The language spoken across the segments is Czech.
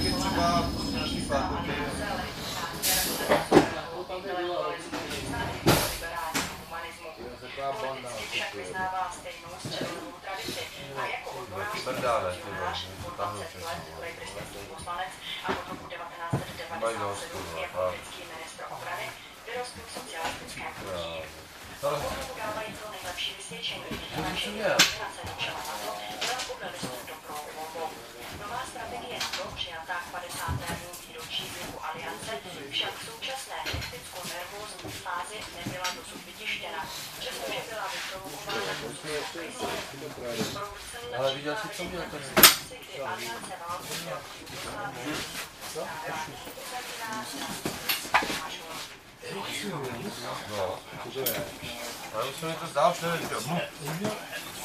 je třeba nějaký fakulty, Taková banda. však vyznává stejnou středovou tradici a jako odborář to po tam 20 přesně, let no. lejbristický poslanec a od roku Mají dost, 1997 kurva, jako britský ministr obrany vyrostl v socialistickém hnutí. Ale Tomu dávají to nejlepší vysvědčení. Naše kombinace na to byla podle listu 50. výročí vzniku aliance, však v současné hekticko-nervózní fázi nebyla dosud vytištěna, přestože byla vyprovokována Ale viděl jsi, co měl ten- aliance válku proti Jugoslávii No. Ale už se mi to zdá, už nevím, jo.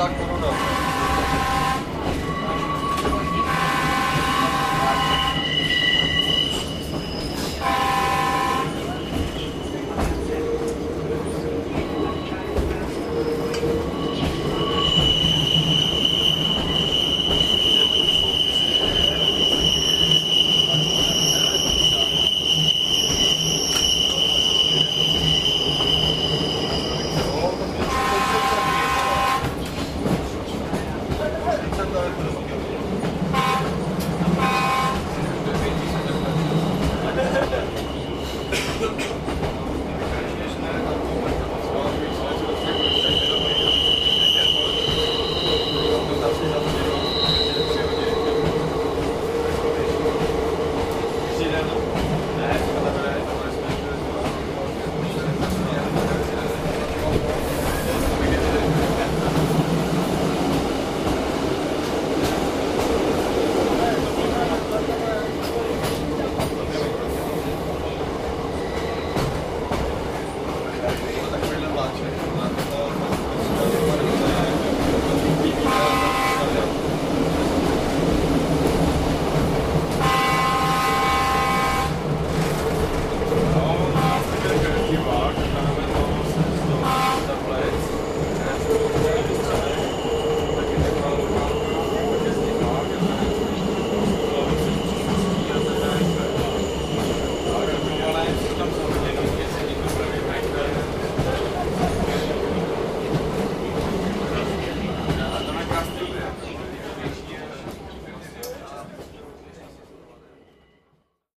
たものな mě to